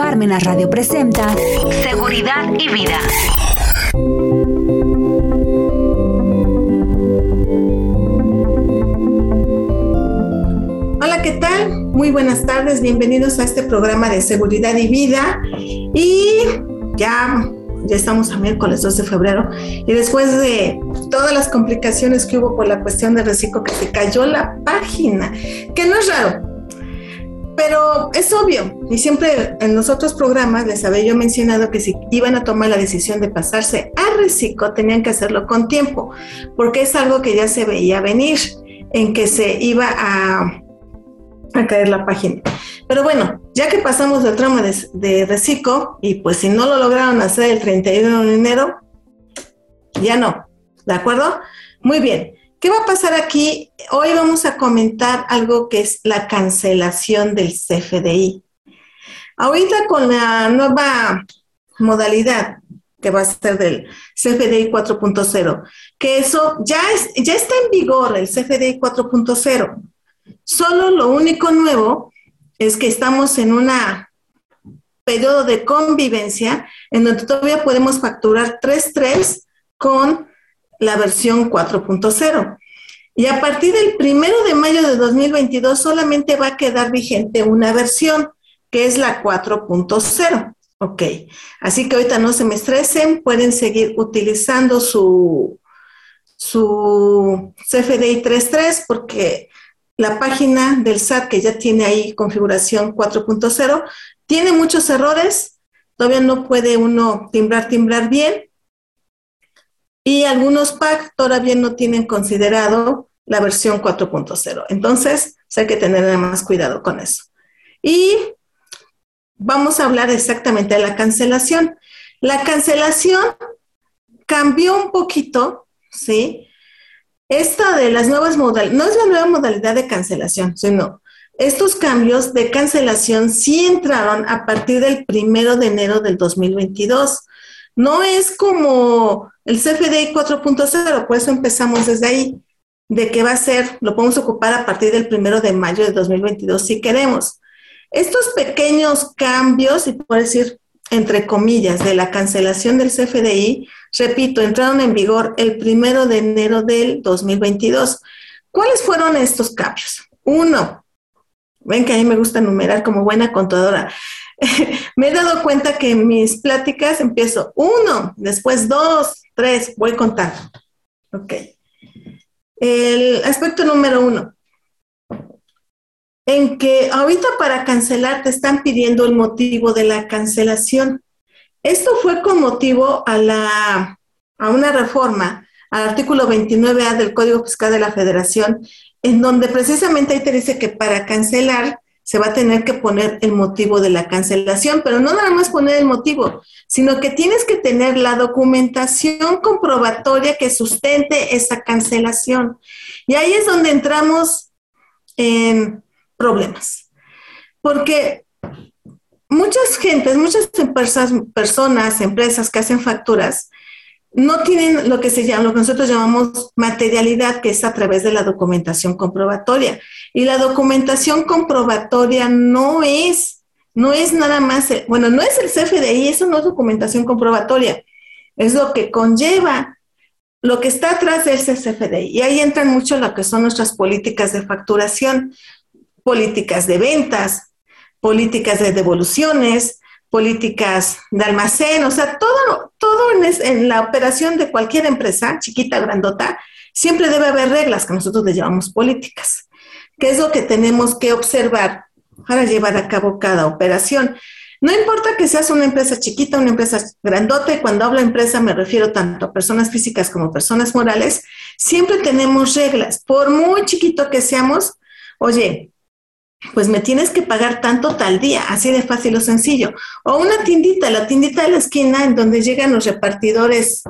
Parmenas Radio presenta Seguridad y Vida. Hola, ¿qué tal? Muy buenas tardes, bienvenidos a este programa de Seguridad y Vida. Y ya ya estamos a miércoles 2 de febrero, y después de todas las complicaciones que hubo por la cuestión del reciclo, que se cayó la página, que no es raro, pero es obvio, y siempre en los otros programas les había yo mencionado que si iban a tomar la decisión de pasarse a reciclo, tenían que hacerlo con tiempo, porque es algo que ya se veía venir, en que se iba a, caer la página. Pero bueno, ya que pasamos del tramo de, de reciclo, y pues si no lo lograron hacer el 31 de enero, ya no, ¿de acuerdo? Muy bien. ¿Qué va a pasar aquí? Hoy vamos a comentar algo que es la cancelación del CFDI. Ahorita con la nueva modalidad que va a ser del CFDI 4.0, que eso ya, es, ya está en vigor el CFDI 4.0. Solo lo único nuevo es que estamos en un periodo de convivencia en donde todavía podemos facturar 3.3 con la versión 4.0. Y a partir del primero de mayo de 2022 solamente va a quedar vigente una versión, que es la 4.0. Ok, así que ahorita no se me estresen, pueden seguir utilizando su, su CFDI 3.3 porque la página del SAT que ya tiene ahí configuración 4.0 tiene muchos errores, todavía no puede uno timbrar, timbrar bien y algunos PAC todavía no tienen considerado la versión 4.0. Entonces, hay que tener más cuidado con eso. Y vamos a hablar exactamente de la cancelación. La cancelación cambió un poquito, ¿sí? Esta de las nuevas modalidades, no es la nueva modalidad de cancelación, sino estos cambios de cancelación sí entraron a partir del primero de enero del 2022. No es como el CFDI 4.0, por eso empezamos desde ahí, de que va a ser, lo podemos ocupar a partir del primero de mayo de 2022 si queremos. Estos pequeños cambios, y por decir entre comillas, de la cancelación del CFDI, repito, entraron en vigor el primero de enero del 2022. ¿Cuáles fueron estos cambios? Uno, ven que a mí me gusta numerar como buena contadora. me he dado cuenta que mis pláticas empiezo uno, después dos, tres, voy contando. Ok. El aspecto número uno, en que ahorita para cancelar te están pidiendo el motivo de la cancelación. Esto fue con motivo a, la, a una reforma al artículo 29A del Código Fiscal de la Federación, en donde precisamente ahí te dice que para cancelar se va a tener que poner el motivo de la cancelación, pero no nada más poner el motivo, sino que tienes que tener la documentación comprobatoria que sustente esa cancelación. Y ahí es donde entramos en problemas. Porque muchas gentes, muchas personas, empresas que hacen facturas, no tienen lo que se llama, lo que nosotros llamamos materialidad, que es a través de la documentación comprobatoria. Y la documentación comprobatoria no es, no es nada más, bueno, no es el CFDI, eso no es documentación comprobatoria, es lo que conlleva lo que está atrás del CFDI. Y ahí entran mucho lo que son nuestras políticas de facturación políticas de ventas, políticas de devoluciones, políticas de almacén, o sea, todo, todo en, la operación de cualquier empresa, chiquita, grandota, siempre debe haber reglas que nosotros le llamamos políticas, que es lo que tenemos que observar para llevar a cabo cada operación. No importa que seas una empresa chiquita, una empresa grandota, y cuando hablo empresa me refiero tanto a personas físicas como personas morales, siempre tenemos reglas. Por muy chiquito que seamos, oye, pues me tienes que pagar tanto tal día, así de fácil o sencillo. O una tiendita, la tiendita de la esquina en donde llegan los repartidores,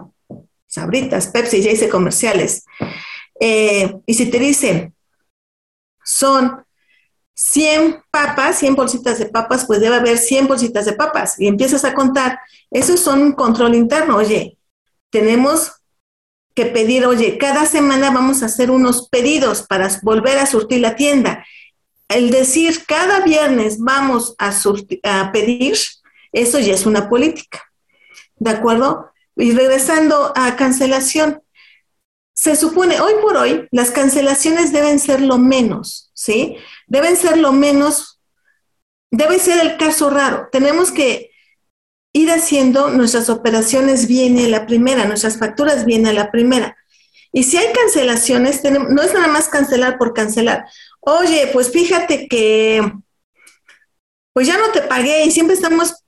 sabritas, Pepsi, ya hice comerciales. Eh, y si te dicen, son 100 papas, 100 bolsitas de papas, pues debe haber 100 bolsitas de papas. Y empiezas a contar, eso son un control interno. Oye, tenemos que pedir, oye, cada semana vamos a hacer unos pedidos para volver a surtir la tienda el decir cada viernes vamos a, pedir, Eso ya es una política. ¿De acuerdo? Y regresando a cancelación, se supone, hoy por hoy, las cancelaciones deben ser lo menos, ¿sí? Deben ser lo menos, debe ser el caso raro. Tenemos que ir haciendo nuestras operaciones bien a la primera, nuestras facturas bien a la primera. Y si hay cancelaciones, no es nada más cancelar por cancelar. Oye, pues fíjate que, pues ya no te pagué y siempre estamos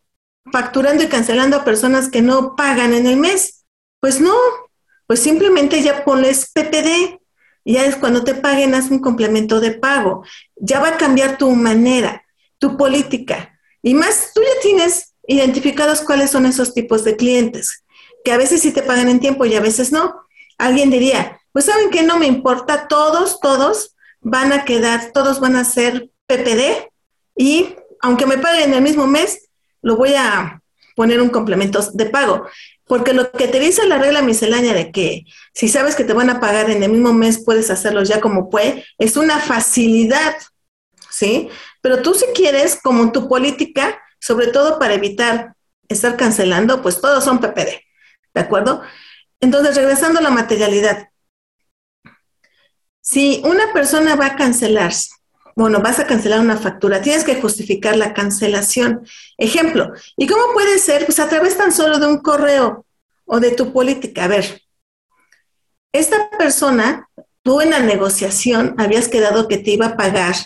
facturando y cancelando a personas que no pagan en el mes. Pues no, pues simplemente ya pones PPD. Ya es cuando te paguen, haz un complemento de pago. Ya va a cambiar tu manera, tu política. Y más, tú ya tienes identificados cuáles son esos tipos de clientes, que a veces sí te pagan en tiempo y a veces no. Alguien diría, pues saben que no me importa, todos, todos van a quedar, todos van a ser PPD y aunque me paguen el mismo mes, lo voy a poner un complemento de pago. Porque lo que te dice la regla miscelánea de que si sabes que te van a pagar en el mismo mes, puedes hacerlo ya como puede, es una facilidad, ¿sí? Pero tú si quieres, como tu política, sobre todo para evitar estar cancelando, pues todos son PPD, ¿de acuerdo? Entonces, regresando a la materialidad, si una persona va a cancelar, bueno, vas a cancelar una factura, tienes que justificar la cancelación. Ejemplo, ¿y cómo puede ser? Pues a través tan solo de un correo o de tu política. A ver, esta persona, tú en la negociación habías quedado que te iba a pagar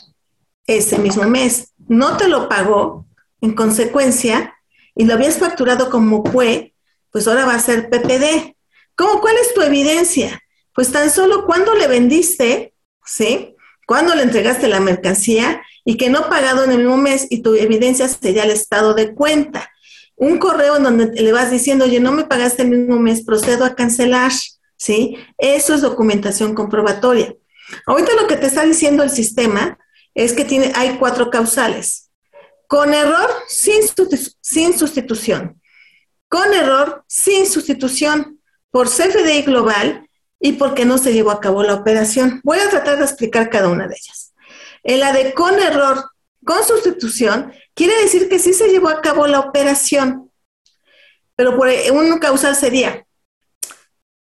ese mismo mes, no te lo pagó, en consecuencia, y lo habías facturado como fue, pues ahora va a ser PPD. ¿Cómo, ¿Cuál es tu evidencia? Pues tan solo cuando le vendiste, ¿sí? Cuando le entregaste la mercancía y que no pagado en el mismo mes y tu evidencia sería el estado de cuenta. Un correo en donde le vas diciendo, oye, no me pagaste el mismo mes, procedo a cancelar, ¿sí? Eso es documentación comprobatoria. Ahorita lo que te está diciendo el sistema es que tiene, hay cuatro causales. Con error, sin, sin sustitución. Con error, sin sustitución por CFDI Global y porque no se llevó a cabo la operación. Voy a tratar de explicar cada una de ellas. En la de con error, con sustitución, quiere decir que sí se llevó a cabo la operación, pero por un causal sería,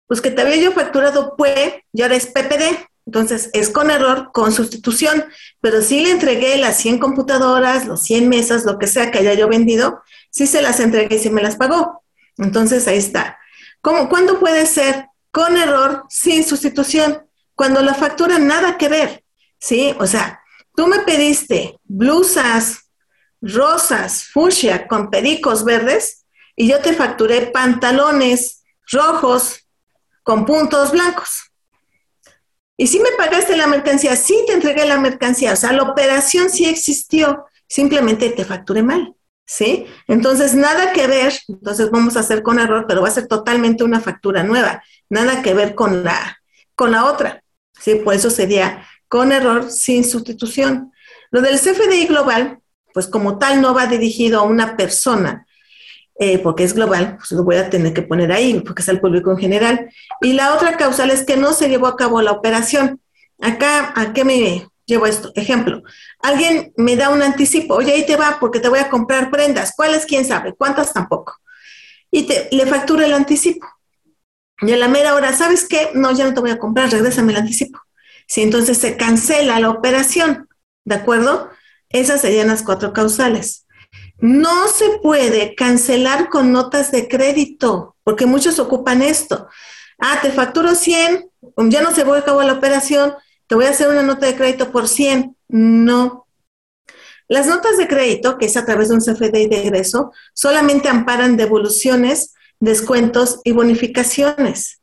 pues que te había yo facturado PUE y ahora es PPD, entonces es con error, con sustitución, pero sí le entregué las 100 computadoras, los 100 mesas, lo que sea que haya yo vendido, sí se las entregué y sí me las pagó. Entonces ahí está. ¿Cómo, ¿Cuándo puede ser? Con error, sin sustitución, cuando la factura nada que ver, ¿sí? O sea, tú me pediste blusas rosas, fucsia, con pericos verdes, y yo te facturé pantalones rojos con puntos blancos. Y si me pagaste la mercancía, sí te entregué la mercancía, o sea, la operación sí existió, simplemente te facturé mal. ¿Sí? Entonces, nada que ver, entonces vamos a hacer con error, pero va a ser totalmente una factura nueva, nada que ver con la, con la otra, ¿sí? Por eso sería con error sin sustitución. Lo del CFDI global, pues como tal no va dirigido a una persona, eh, porque es global, pues lo voy a tener que poner ahí, porque es al público en general. Y la otra causal es que no se llevó a cabo la operación. Acá, ¿a qué me, llevo esto. Ejemplo, alguien me da un anticipo, oye, ahí te va porque te voy a comprar prendas. ¿Cuáles? ¿Quién sabe? ¿Cuántas? Tampoco. Y te, le factura el anticipo. Y a la mera hora, ¿sabes qué? No, ya no te voy a comprar, regrésame el anticipo. Si entonces se cancela la operación, ¿de acuerdo? Esas serían las cuatro causales. No se puede cancelar con notas de crédito, porque muchos ocupan esto. Ah, te facturo 100, ya no se voy a cabo la operación, te voy a hacer una nota de crédito por 100. No. Las notas de crédito, que es a través de un CFDI de egreso, solamente amparan devoluciones, descuentos y bonificaciones.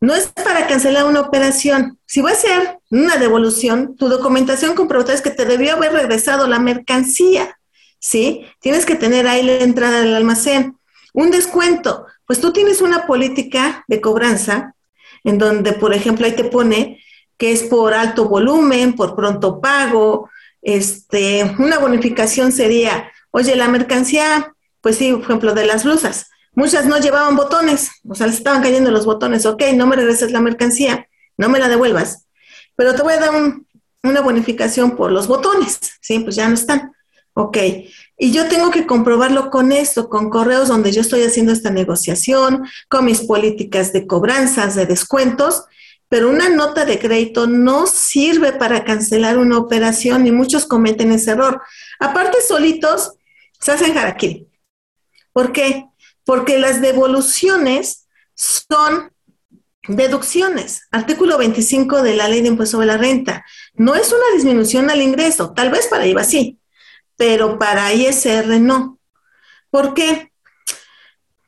No es para cancelar una operación. Si va a ser una devolución, tu documentación comprobatoria es que te debió haber regresado la mercancía. ¿Sí? Tienes que tener ahí la entrada del almacén. Un descuento, pues tú tienes una política de cobranza en donde, por ejemplo, ahí te pone que es por alto volumen, por pronto pago. Este, una bonificación sería, oye, la mercancía, pues sí, por ejemplo, de las blusas, muchas no llevaban botones, o sea, les estaban cayendo los botones, ok, no me regreses la mercancía, no me la devuelvas, pero te voy a dar una bonificación por los botones, sí, pues ya no están. Ok, y yo tengo que comprobarlo con esto, con correos donde yo estoy haciendo esta negociación, con mis políticas de cobranzas, de descuentos, pero una nota de crédito no sirve para cancelar una operación y muchos cometen ese error. Aparte, solitos se hacen harakiri. ¿Por qué? Porque las devoluciones son deducciones. Artículo 25 de la Ley de Impuesto sobre la Renta. No es una disminución al ingreso, tal vez para IVA sí, pero para ISR no. ¿Por qué?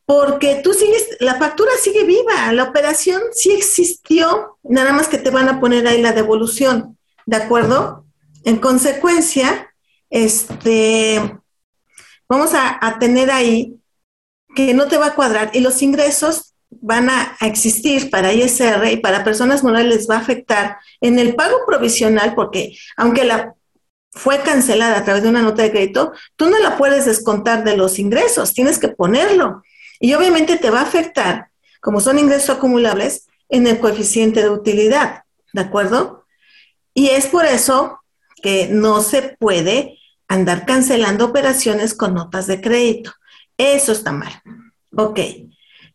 Porque tú sigues, la factura sigue viva, la operación sí existió, nada más que te van a poner ahí la devolución, ¿de acuerdo? En consecuencia, este, vamos a, tener ahí que no te va a cuadrar y los ingresos van a, a, existir para ISR y para personas morales va a afectar en el pago provisional, porque aunque la fue cancelada a través de una nota de crédito, tú no la puedes descontar de los ingresos, tienes que ponerlo. Y obviamente te va a afectar, como son ingresos acumulables, en el coeficiente de utilidad, ¿de acuerdo? Y es por eso que no se puede andar cancelando operaciones con notas de crédito. Eso está mal. Ok.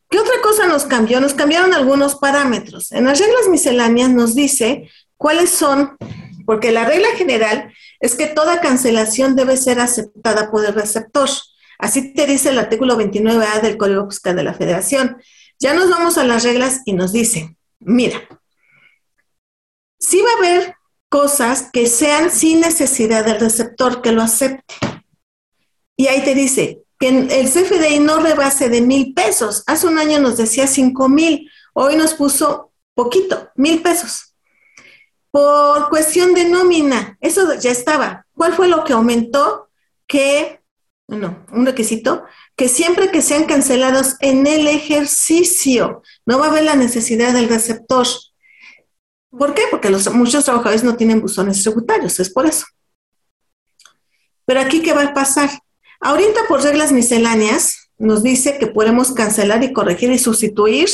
¿Qué otra cosa nos cambió? Nos cambiaron algunos parámetros. En las reglas misceláneas nos dice cuáles son, porque la regla general es que toda cancelación debe ser aceptada por el receptor. Así te dice el artículo 29A del Código Fiscal de la Federación. Ya nos vamos a las reglas y nos dice, mira, sí va a haber cosas que sean sin necesidad del receptor que lo acepte. Y ahí te dice que el CFDI no rebase de mil pesos. Hace un año nos decía cinco mil, hoy nos puso poquito, mil pesos. Por cuestión de nómina, eso ya estaba. ¿Cuál fue lo que aumentó? Que, no, un requisito, que siempre que sean cancelados en el ejercicio, no va a haber la necesidad del receptor. ¿Por qué? Porque los, muchos trabajadores no tienen buzones tributarios, es por eso. Pero aquí, ¿qué va a pasar? Ahorita, por reglas misceláneas, nos dice que podemos cancelar y corregir y sustituir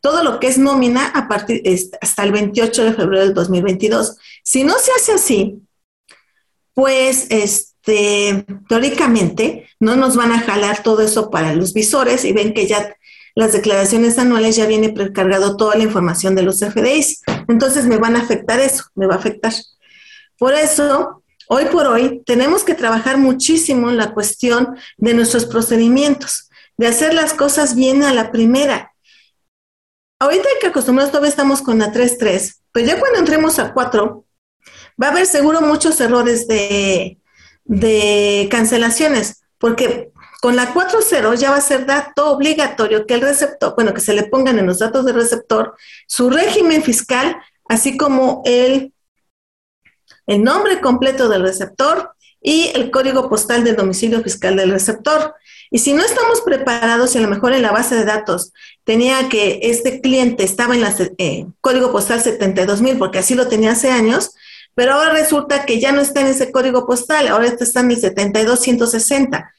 todo lo que es nómina a partir hasta el 28 de febrero del 2022. Si no se hace así, pues este, teóricamente no nos van a jalar todo eso para los visores y ven que ya las declaraciones anuales ya viene precargado toda la información de los FDIs. Entonces me van a afectar eso, me va a afectar. Por eso, hoy por hoy, tenemos que trabajar muchísimo en la cuestión de nuestros procedimientos, de hacer las cosas bien a la primera ahorita que acostumbrados todavía estamos con la 3.3, pero ya cuando entremos a 4, va a haber seguro muchos errores de, de cancelaciones, porque con la 4.0 ya va a ser dato obligatorio que el receptor, bueno, que se le pongan en los datos del receptor su régimen fiscal, así como el, el nombre completo del receptor y el código postal del domicilio fiscal del receptor. Y si no estamos preparados, y a lo mejor en la base de datos tenía que este cliente estaba en el eh, código postal 72000, porque así lo tenía hace años, pero ahora resulta que ya no está en ese código postal, ahora está en el 72160.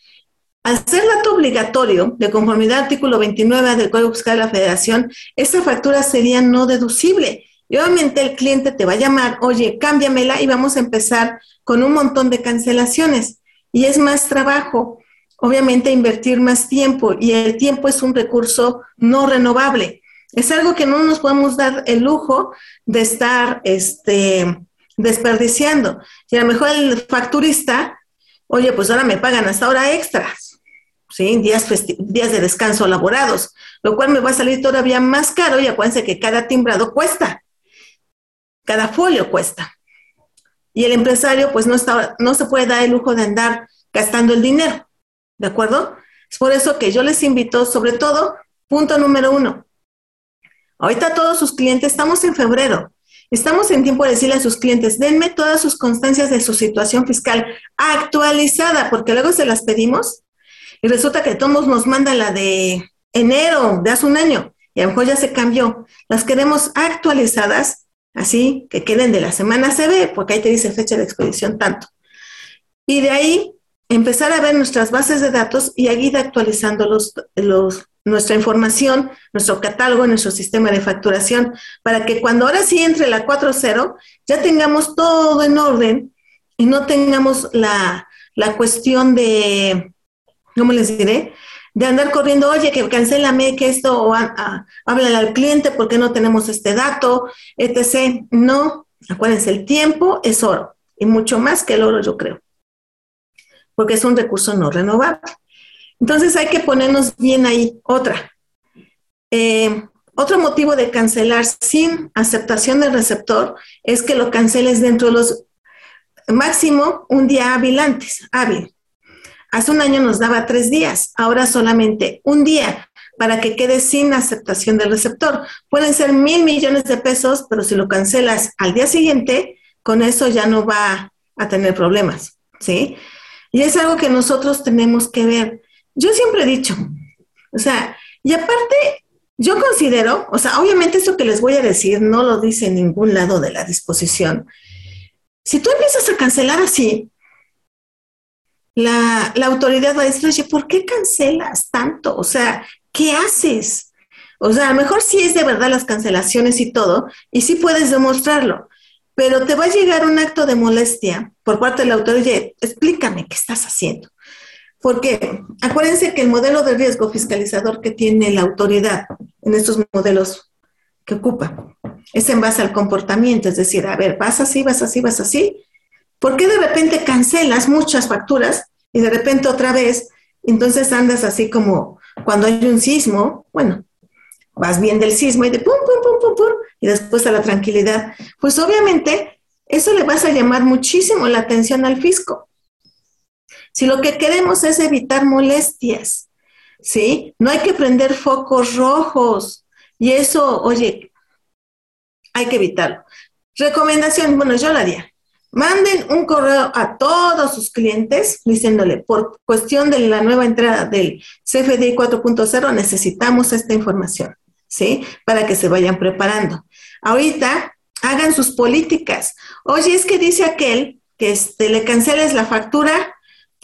Al ser dato obligatorio, de conformidad al artículo 29 del Código Fiscal de la Federación, esa factura sería no deducible. Y obviamente el cliente te va a llamar, oye, cámbiamela y vamos a empezar con un montón de cancelaciones. Y es más trabajo obviamente invertir más tiempo y el tiempo es un recurso no renovable. Es algo que no nos podemos dar el lujo de estar este, desperdiciando. Y a lo mejor el facturista, oye, pues ahora me pagan hasta hora extras, ¿sí? días, días de descanso elaborados, lo cual me va a salir todavía más caro y acuérdense que cada timbrado cuesta, cada folio cuesta. Y el empresario pues no, está, no se puede dar el lujo de andar gastando el dinero. ¿De acuerdo? Es por eso que yo les invito, sobre todo, punto número uno. Ahorita todos sus clientes, estamos en febrero, estamos en tiempo de decirle a sus clientes, denme todas sus constancias de su situación fiscal actualizada, porque luego se las pedimos y resulta que todos nos mandan la de enero de hace un año y a lo mejor ya se cambió. Las queremos actualizadas, así que queden de la semana CB, porque ahí te dice fecha de expedición tanto. Y de ahí empezar a ver nuestras bases de datos y a ir actualizando los, los, nuestra información, nuestro catálogo, nuestro sistema de facturación, para que cuando ahora sí entre la 4.0, ya tengamos todo en orden y no tengamos la, la cuestión de, ¿cómo les diré? De andar corriendo, oye, que cancélame, que esto, o háblale al cliente porque no tenemos este dato, etc. No, acuérdense, el tiempo es oro, y mucho más que el oro, yo creo, porque es un recurso no renovable. Entonces hay que ponernos bien ahí. Otra, eh, otro motivo de cancelar sin aceptación del receptor es que lo canceles dentro de los máximo un día hábil antes, hábil. Hace un año nos daba tres días, ahora solamente un día para que quede sin aceptación del receptor. Pueden ser mil millones de pesos, pero si lo cancelas al día siguiente, con eso ya no va a tener problemas, ¿sí? Y es algo que nosotros tenemos que ver. Yo siempre he dicho, o sea, y aparte, yo considero, o sea, obviamente esto que les voy a decir no lo dice en ningún lado de la disposición, si tú empiezas a cancelar así, la, autoridad va a decir, oye, ¿por qué cancelas tanto? O sea, ¿qué haces? O sea, a lo mejor sí es de verdad las cancelaciones y todo, y sí puedes demostrarlo, pero te va a llegar un acto de molestia por parte de la autoridad, oye, explícame qué estás haciendo. Porque acuérdense que el modelo de riesgo fiscalizador que tiene la autoridad en estos modelos que ocupa es en base al comportamiento, es decir, a ver, vas así, vas así, vas así. ¿Por qué de repente cancelas muchas facturas y de repente otra vez, entonces andas así como cuando hay un sismo, bueno, vas bien del sismo y de pum, pum, pum, pum, pum, y después a la tranquilidad? Pues obviamente eso le vas a llamar muchísimo la atención al fisco. Si lo que queremos es evitar molestias, ¿sí? No hay que prender focos rojos. Y eso, oye, hay que evitarlo. Recomendación, bueno, yo la haría. Manden un correo a todos sus clientes diciéndole, por cuestión de la nueva entrada del CFDI 4.0, necesitamos esta información, ¿sí? Para que se vayan preparando. Ahorita, hagan sus políticas. Oye, es que dice aquel que este, le canceles la factura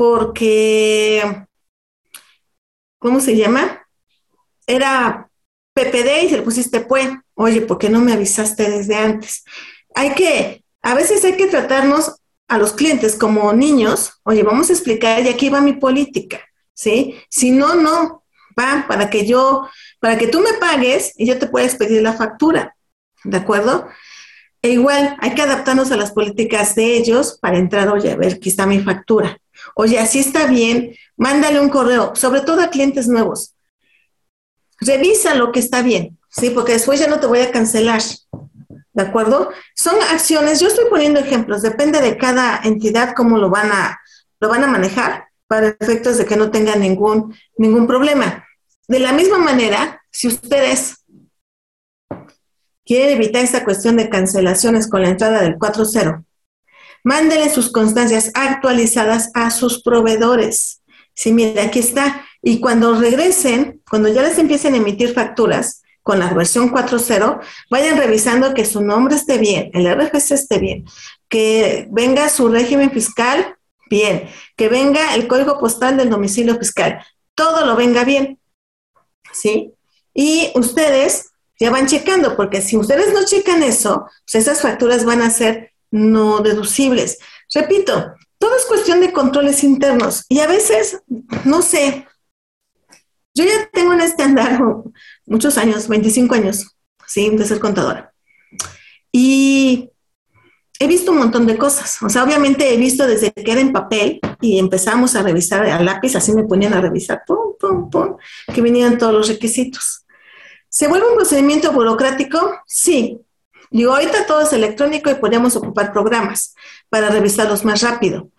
porque, ¿cómo se llama? Era PPD y se le pusiste PUE oye, ¿por qué no me avisaste desde antes? Hay que, a veces hay que tratarnos a los clientes como niños, oye, vamos a explicar, y aquí va mi política, ¿sí? Si no, no, va para que yo, para que tú me pagues y yo te puedas pedir la factura, ¿de acuerdo? E igual, hay que adaptarnos a las políticas de ellos para entrar, oye, a ver, aquí está mi factura. Oye, así está bien, mándale un correo, sobre todo a clientes nuevos. Revisa lo que está bien, ¿sí? Porque después ya no te voy a cancelar, ¿de acuerdo? Son acciones, yo estoy poniendo ejemplos, depende de cada entidad cómo lo van a, lo van a manejar para efectos de que no tengan ningún, ningún problema. De la misma manera, si ustedes quieren evitar esta cuestión de cancelaciones con la entrada del 4.0, mándenle sus constancias actualizadas a sus proveedores. Sí, mira, aquí está. Y cuando regresen, cuando ya les empiecen a emitir facturas, con la versión 4.0, vayan revisando que su nombre esté bien, el RFC esté bien, que venga su régimen fiscal bien, que venga el código postal del domicilio fiscal, todo lo venga bien, ¿sí? Y ustedes ya van checando, porque si ustedes no checan eso, pues esas facturas van a ser no deducibles. Repito, todo es cuestión de controles internos y a veces, no sé, yo ya tengo en este andar muchos años, 25 años, sí, de ser contadora. Y he visto un montón de cosas. O sea, obviamente he visto desde que era en papel y empezamos a revisar a lápiz, así me ponían a revisar, pum, pum, pum, que venían todos los requisitos. ¿Se vuelve un procedimiento burocrático? Sí. Digo, ahorita todo es electrónico y podemos ocupar programas para revisarlos más rápido.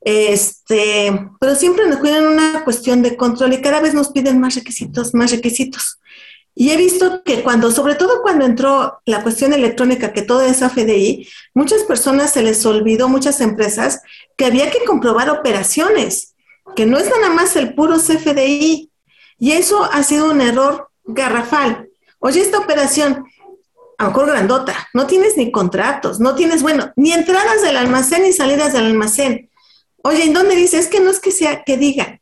Este, pero siempre nos cuidan una cuestión de control y cada vez nos piden más requisitos, más requisitos. Y he visto que cuando, sobre todo cuando entró la cuestión electrónica, que todo es AFDI, muchas personas se les olvidó, muchas empresas, que había que comprobar operaciones, que no es nada más el puro CFDI. Y eso ha sido un error garrafal. Oye, esta operación, a lo mejor grandota, no tienes ni contratos, no tienes, bueno, ni entradas del almacén ni salidas del almacén. Oye, ¿en dónde dice? Es que no es que sea que diga,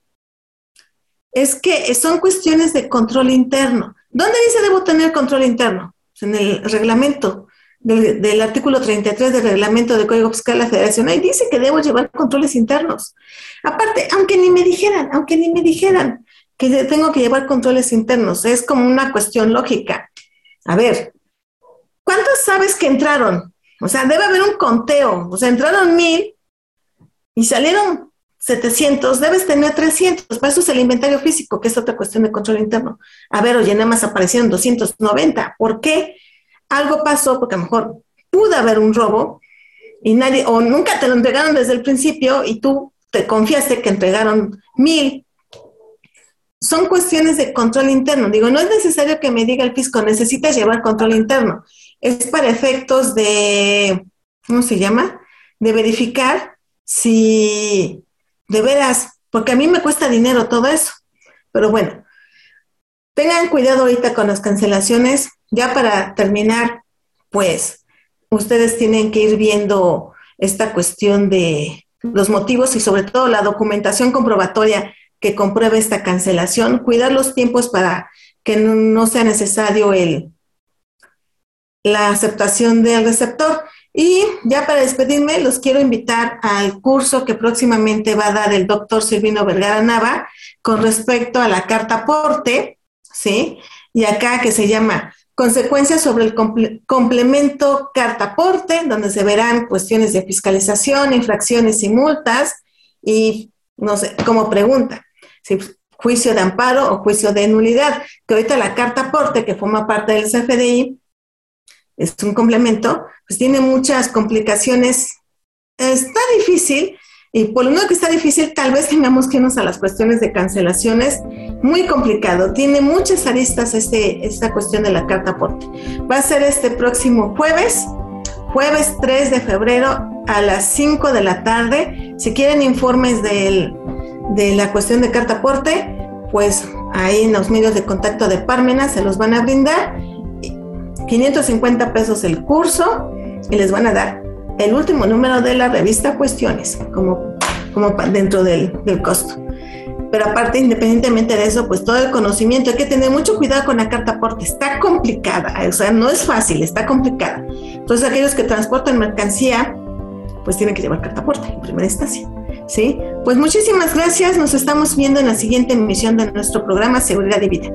es que son cuestiones de control interno. ¿Dónde dice debo tener control interno? Pues en el reglamento del, artículo 33 del reglamento del Código Fiscal de la Federación. Ahí dice que debo llevar controles internos. Aparte, aunque ni me dijeran, aunque ni me dijeran que tengo que llevar controles internos, es como una cuestión lógica. A ver, ¿cuántos sabes que entraron? O sea, debe haber un conteo. O sea, entraron mil y salieron 700, debes tener 300. Para eso es el inventario físico, que es otra cuestión de control interno. A ver, oye, nada más aparecieron 290. ¿Por qué? algo pasó porque a lo mejor pudo haber un robo y nadie, o nunca te lo entregaron desde el principio y tú te confiaste que entregaron mil. Son cuestiones de control interno. Digo, no es necesario que me diga el fisco, necesitas llevar control interno. Es para efectos de, ¿cómo se llama? De verificar si de veras, porque a mí me cuesta dinero todo eso. Pero bueno, tengan cuidado ahorita con las cancelaciones ya para terminar, pues ustedes tienen que ir viendo esta cuestión de los motivos y sobre todo la documentación comprobatoria que compruebe esta cancelación, cuidar los tiempos para que no sea necesario el, la aceptación del receptor. Y ya para despedirme, los quiero invitar al curso que próximamente va a dar el doctor Silvino Vergara Nava con respecto a la carta aporte, ¿sí? Y acá que se llama consecuencias sobre el complemento cartaporte, donde se verán cuestiones de fiscalización, infracciones y multas, y no sé, como pregunta, si juicio de amparo o juicio de nulidad, que ahorita la carta aporte, que forma parte del CFDI, es un complemento, pues tiene muchas complicaciones. Está difícil, y por lo único que está difícil, tal vez tengamos que irnos a las cuestiones de cancelaciones. Muy complicado. Tiene muchas aristas este, esta cuestión de la carta aporte. Va a ser este próximo jueves, jueves 3 de febrero a las 5 de la tarde. Si quieren informes de la cuestión de carta aporte, pues ahí en los medios de contacto de Parmena se los van a brindar. 550 pesos el curso y les van a dar el último número de la revista Cuestiones, como, como dentro del, del costo. Pero aparte, independientemente de eso, pues todo el conocimiento, hay que tener mucho cuidado con la carta aporte, está complicada, o sea, no es fácil, está complicada. Entonces, aquellos que transportan mercancía, pues tienen que llevar carta aporte en primera instancia. ¿Sí? Pues muchísimas gracias, nos estamos viendo en la siguiente emisión de nuestro programa Seguridad y Vida.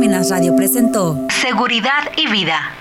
Radio presentó Seguridad y Vida.